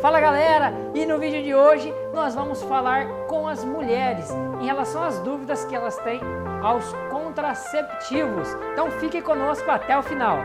Fala galera! E no vídeo de hoje nós vamos falar com as mulheres em relação às dúvidas que elas têm aos contraceptivos. Então fique conosco até o final.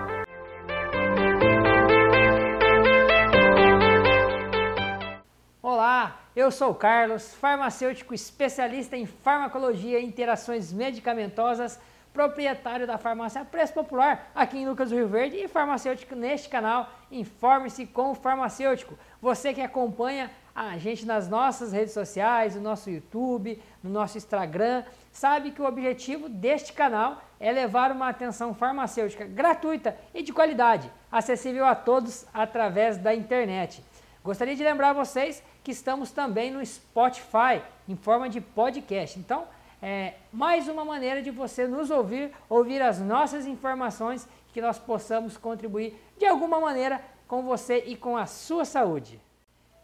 Olá, eu sou Carlos, farmacêutico especialista em farmacologia e interações medicamentosas proprietário da farmácia Preço Popular aqui em Lucas do Rio Verde e farmacêutico neste canal. Informe-se com o farmacêutico. Você que acompanha a gente nas nossas redes sociais, no nosso YouTube, no nosso Instagram, sabe que o objetivo deste canal é levar uma atenção farmacêutica gratuita e de qualidade, acessível a todos através da internet. Gostaria de lembrar vocês que estamos também no Spotify em forma de podcast. Então, é, mais uma maneira de você nos ouvir, ouvir as nossas informações, que nós possamos contribuir de alguma maneira com você e com a sua saúde.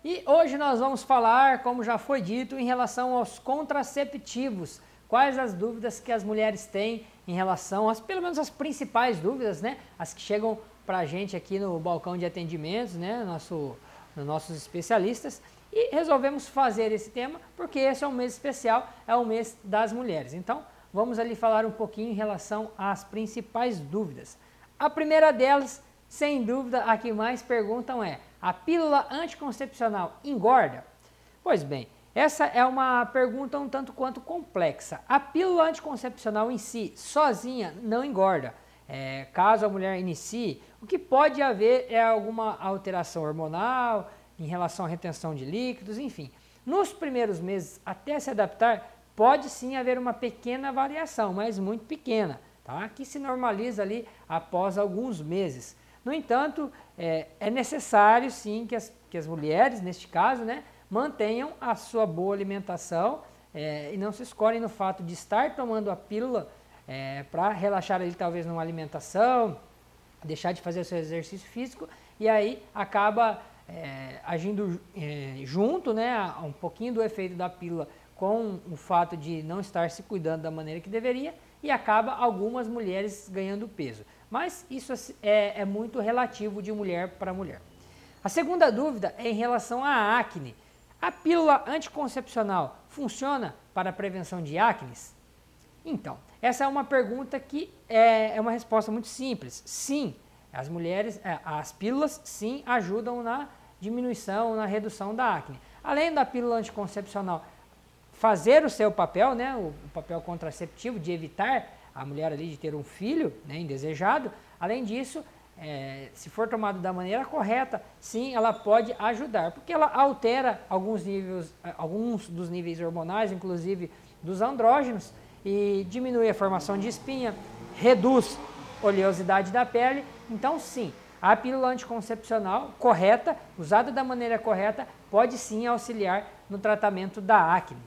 E hoje nós vamos falar, como já foi dito, em relação aos contraceptivos. Quais as dúvidas que as mulheres têm em relação às, pelo menos as principais dúvidas, né? As que chegam para a gente aqui no balcão de atendimentos, né? Nosso, nossos especialistas. E resolvemos fazer esse tema porque esse é um mês especial, é o mês das mulheres. Então, vamos ali falar um pouquinho em relação às principais dúvidas. A primeira delas, sem dúvida, a que mais perguntam é: a pílula anticoncepcional engorda? Pois bem, essa é uma pergunta um tanto quanto complexa. A pílula anticoncepcional em si, sozinha, não engorda. É, caso a mulher inicie, o que pode haver é alguma alteração hormonal, em relação à retenção de líquidos, enfim. Nos primeiros meses, até se adaptar, pode sim haver uma pequena variação, mas muito pequena, tá? que se normaliza ali após alguns meses. No entanto, é, é necessário sim que as, que as mulheres, neste caso, né, mantenham a sua boa alimentação é, e não se escolhem no fato de estar tomando a pílula é, para relaxar ali talvez numa alimentação, deixar de fazer o seu exercício físico e aí acaba é, agindo é, junto, né, um pouquinho do efeito da pílula com o fato de não estar se cuidando da maneira que deveria e acaba algumas mulheres ganhando peso. Mas isso é, é muito relativo de mulher para mulher. A segunda dúvida é em relação à acne. A pílula anticoncepcional funciona para a prevenção de acne? Então, essa é uma pergunta que é, é uma resposta muito simples. Sim, as mulheres, é, as pílulas sim ajudam na diminuição, na redução da acne. Além da pílula anticoncepcional fazer o seu papel, né, o, papel contraceptivo de evitar a mulher ali de ter um filho né, indesejado, além disso, é, se for tomado da maneira correta, sim, ela pode ajudar, porque ela altera alguns, níveis, alguns dos níveis hormonais, inclusive dos andrógenos, e diminui a formação de espinha, reduz oleosidade da pele. Então, sim, a pílula anticoncepcional correta, usada da maneira correta, pode sim auxiliar no tratamento da acne.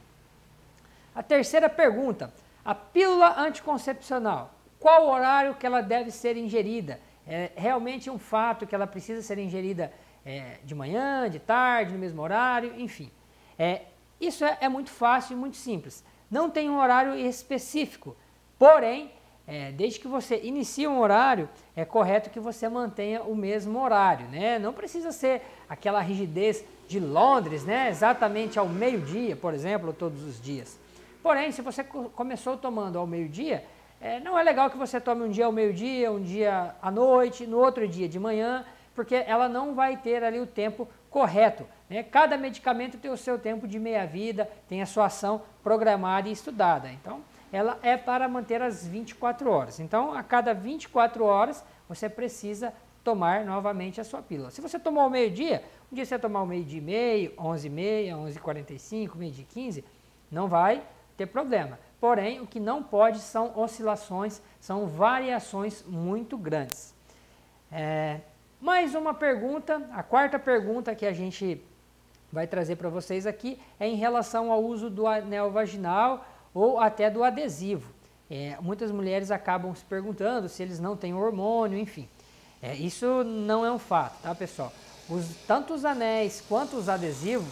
A terceira pergunta: a pílula anticoncepcional, qual horário que ela deve ser ingerida? É realmente um fato que ela precisa ser ingerida é, de manhã, de tarde, no mesmo horário, enfim. É, isso é, é muito fácil e muito simples. Não tem um horário específico, porém é, desde que você inicie um horário, é correto que você mantenha o mesmo horário, né? Não precisa ser aquela rigidez de Londres, né? Exatamente ao meio-dia, por exemplo, todos os dias. Porém, se você começou tomando ao meio-dia, é, não é legal que você tome um dia ao meio-dia, um dia à noite, no outro dia de manhã, porque ela não vai ter ali o tempo correto. Né? Cada medicamento tem o seu tempo de meia-vida, tem a sua ação programada e estudada. Então, ela é para manter as 24 horas. Então, a cada 24 horas, você precisa tomar novamente a sua pílula. Se você tomou ao meio-dia, um dia você tomar ao meio-dia e meio, 11 e meia, 11 e 45, meio-dia 15, não vai ter problema. Porém, o que não pode são oscilações, são variações muito grandes. É, mais uma pergunta, a quarta pergunta que a gente vai trazer para vocês aqui é em relação ao uso do anel vaginal ou até do adesivo. É, muitas mulheres acabam se perguntando se eles não têm hormônio, enfim. É, isso não é um fato, tá pessoal? Os, tanto os anéis quanto os adesivos,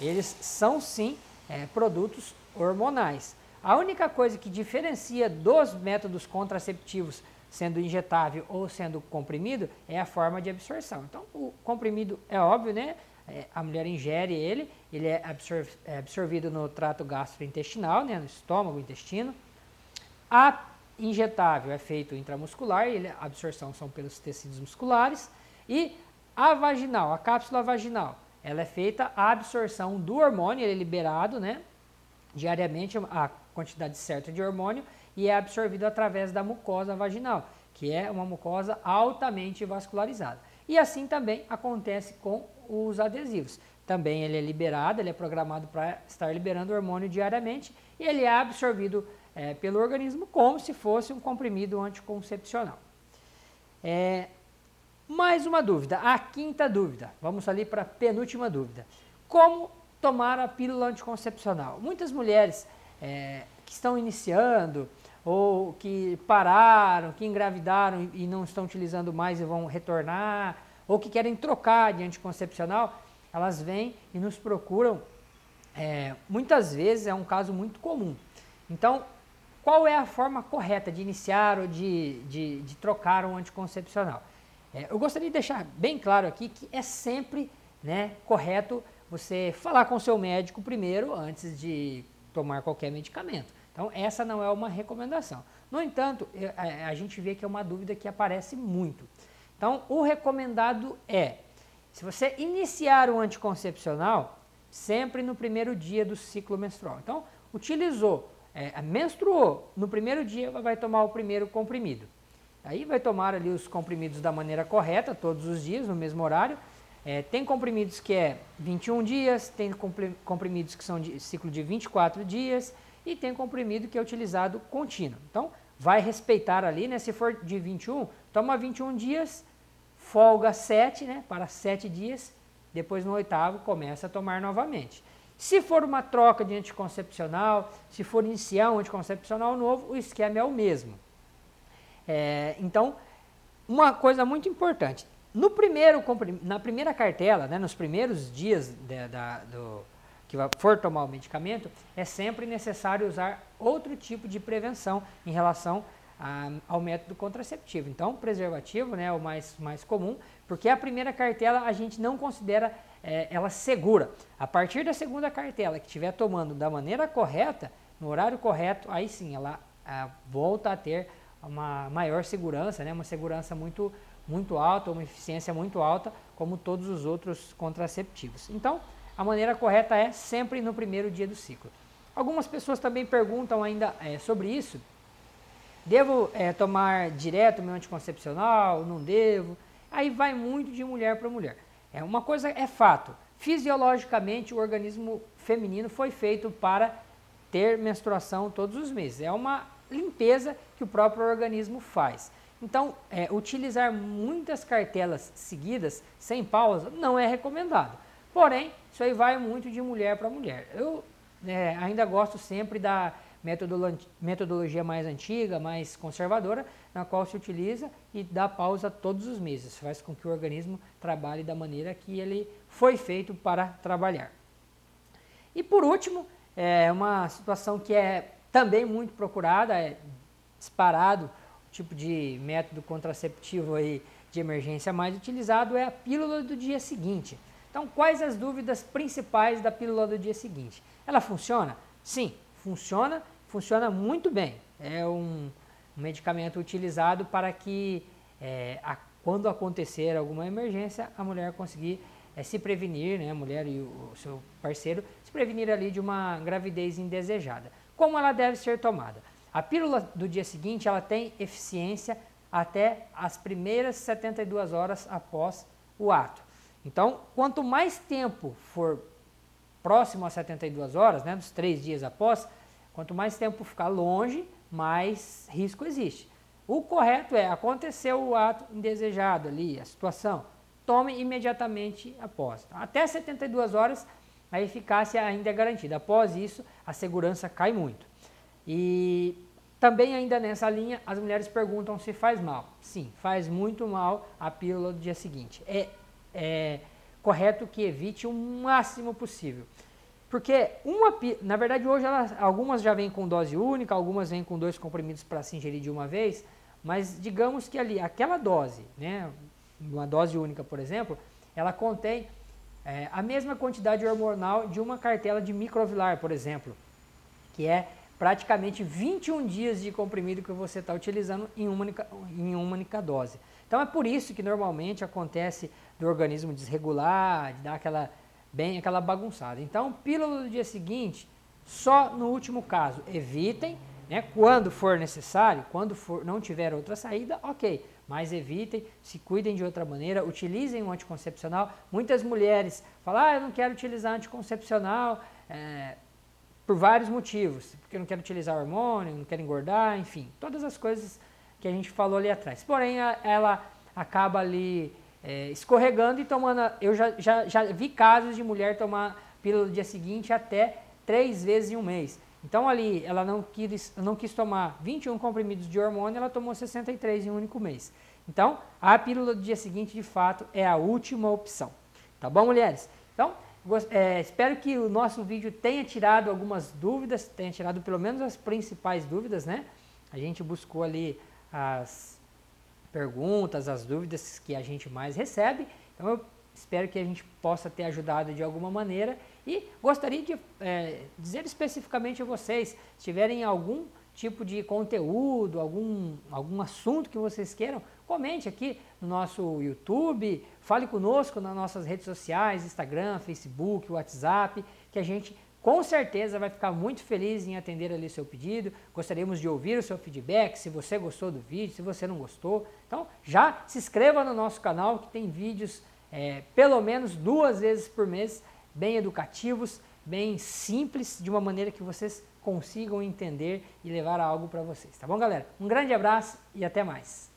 eles são sim é, produtos hormonais. A única coisa que diferencia dos métodos contraceptivos sendo injetável ou sendo comprimido é a forma de absorção. Então, o comprimido é óbvio, né? É, a mulher ingere ele, ele é, absorv é absorvido no trato gastrointestinal, né, no estômago, intestino. A injetável é feito intramuscular, ele, a absorção são pelos tecidos musculares. E a vaginal, a cápsula vaginal, ela é feita a absorção do hormônio, ele é liberado, né, diariamente a quantidade certa de hormônio e é absorvido através da mucosa vaginal, que é uma mucosa altamente vascularizada. E assim também acontece com os adesivos. Também ele é liberado, ele é programado para estar liberando hormônio diariamente e ele é absorvido é, pelo organismo como se fosse um comprimido anticoncepcional. É, mais uma dúvida, a quinta dúvida. Vamos ali para a penúltima dúvida. Como tomar a pílula anticoncepcional? Muitas mulheres é, que estão iniciando ou que pararam, que engravidaram e não estão utilizando mais e vão retornar, ou que querem trocar de anticoncepcional, elas vêm e nos procuram. É, muitas vezes é um caso muito comum. Então, qual é a forma correta de iniciar ou de, de, de trocar um anticoncepcional? É, eu gostaria de deixar bem claro aqui que é sempre né, correto você falar com o seu médico primeiro antes de tomar qualquer medicamento. Então, essa não é uma recomendação. No entanto, a, a gente vê que é uma dúvida que aparece muito. Então, o recomendado é, se você iniciar o anticoncepcional, sempre no primeiro dia do ciclo menstrual. Então, utilizou, é, menstruou, no primeiro dia vai tomar o primeiro comprimido. Aí vai tomar ali os comprimidos da maneira correta, todos os dias, no mesmo horário. É, tem comprimidos que é 21 dias, tem comprimidos que são de ciclo de 24 dias e tem comprimido que é utilizado contínuo. Então, vai respeitar ali, né? Se for de 21, toma 21 dias, folga 7, né? Para 7 dias, depois no oitavo começa a tomar novamente. Se for uma troca de anticoncepcional, se for iniciar um anticoncepcional novo, o esquema é o mesmo. É, então, uma coisa muito importante, no primeiro, na primeira cartela, né, nos primeiros dias de, da, do, que for tomar o medicamento, é sempre necessário usar outro tipo de prevenção em relação ao método contraceptivo. Então, preservativo né, é o mais, mais comum, porque a primeira cartela a gente não considera é, ela segura. A partir da segunda cartela, que estiver tomando da maneira correta, no horário correto, aí sim ela volta a ter uma maior segurança, né, uma segurança muito, muito alta, uma eficiência muito alta, como todos os outros contraceptivos. Então, a maneira correta é sempre no primeiro dia do ciclo. Algumas pessoas também perguntam ainda é, sobre isso. Devo é, tomar direto meu anticoncepcional? Não devo? Aí vai muito de mulher para mulher. É uma coisa é fato. Fisiologicamente, o organismo feminino foi feito para ter menstruação todos os meses. É uma limpeza que o próprio organismo faz. Então, é, utilizar muitas cartelas seguidas, sem pausa, não é recomendado. Porém, isso aí vai muito de mulher para mulher. Eu é, ainda gosto sempre da metodologia mais antiga, mais conservadora, na qual se utiliza e dá pausa todos os meses. Faz com que o organismo trabalhe da maneira que ele foi feito para trabalhar. E por último, é uma situação que é também muito procurada, é disparado, o tipo de método contraceptivo aí de emergência mais utilizado é a pílula do dia seguinte. Então, quais as dúvidas principais da pílula do dia seguinte? Ela funciona? Sim, funciona, funciona muito bem. É um, medicamento utilizado para que, é, a, quando acontecer alguma emergência, a mulher conseguir é, se prevenir, né, a mulher e o, o seu parceiro, se prevenir ali de uma gravidez indesejada. Como ela deve ser tomada? A pílula do dia seguinte ela tem eficiência até as primeiras 72 horas após o ato. Então, quanto mais tempo for próximo a 72 horas, né, dos três dias após, quanto mais tempo ficar longe, mais risco existe. O correto é acontecer o ato indesejado ali, a situação, tome imediatamente após. Até 72 horas a eficácia ainda é garantida. Após isso, a segurança cai muito. E também ainda nessa linha, as mulheres perguntam se faz mal. Sim, faz muito mal a pílula do dia seguinte. É é correto que evite o máximo possível. Porque uma, na verdade hoje elas, algumas já vêm com dose única, algumas vêm com dois comprimidos para se ingerir de uma vez, mas digamos que ali aquela dose, né, uma dose única, por exemplo, ela contém é, a mesma quantidade hormonal de uma cartela de microvilar, por exemplo, que é praticamente 21 dias de comprimido que você está utilizando em uma, única, em uma única dose. Então é por isso que normalmente acontece do organismo desregular, de dar aquela bem aquela bagunçada. Então, pílula do dia seguinte, só no último caso, evitem, né, quando for necessário, quando for, não tiver outra saída, ok, mas evitem, se cuidem de outra maneira, utilizem um anticoncepcional. Muitas mulheres falam, ah, eu não quero utilizar anticoncepcional, é, por vários motivos, porque eu não quero utilizar hormônio, não quero engordar, enfim, todas as coisas que a gente falou ali atrás. Porém, a, ela acaba ali é, escorregando e tomando. Eu já, já, já vi casos de mulher tomar pílula no dia seguinte até três vezes em um mês. Então ali ela não quis, não quis tomar 21 comprimidos de hormônio, ela tomou 63 em um único mês. Então, a pílula do dia seguinte, de fato, é a última opção. Tá bom, mulheres? Então, é, espero que o nosso vídeo tenha tirado algumas dúvidas, tenha tirado pelo menos as principais dúvidas, né? A gente buscou ali as perguntas, as dúvidas que a gente mais recebe. Então eu espero que a gente possa ter ajudado de alguma maneira e gostaria de é, dizer especificamente a vocês, se tiverem algum tipo de conteúdo, algum, algum assunto que vocês queiram, comente aqui no nosso YouTube, fale conosco nas nossas redes sociais, Instagram, Facebook, WhatsApp, que a gente com certeza vai ficar muito feliz em atender ali seu pedido. Gostaríamos de ouvir o seu feedback, se você gostou do vídeo, se você não gostou. Então já se inscreva no nosso canal que tem vídeos é, pelo menos duas vezes por mês, bem educativos, bem simples, de uma maneira que vocês consigam entender e levar algo para vocês. Tá bom, galera? Um grande abraço e até mais.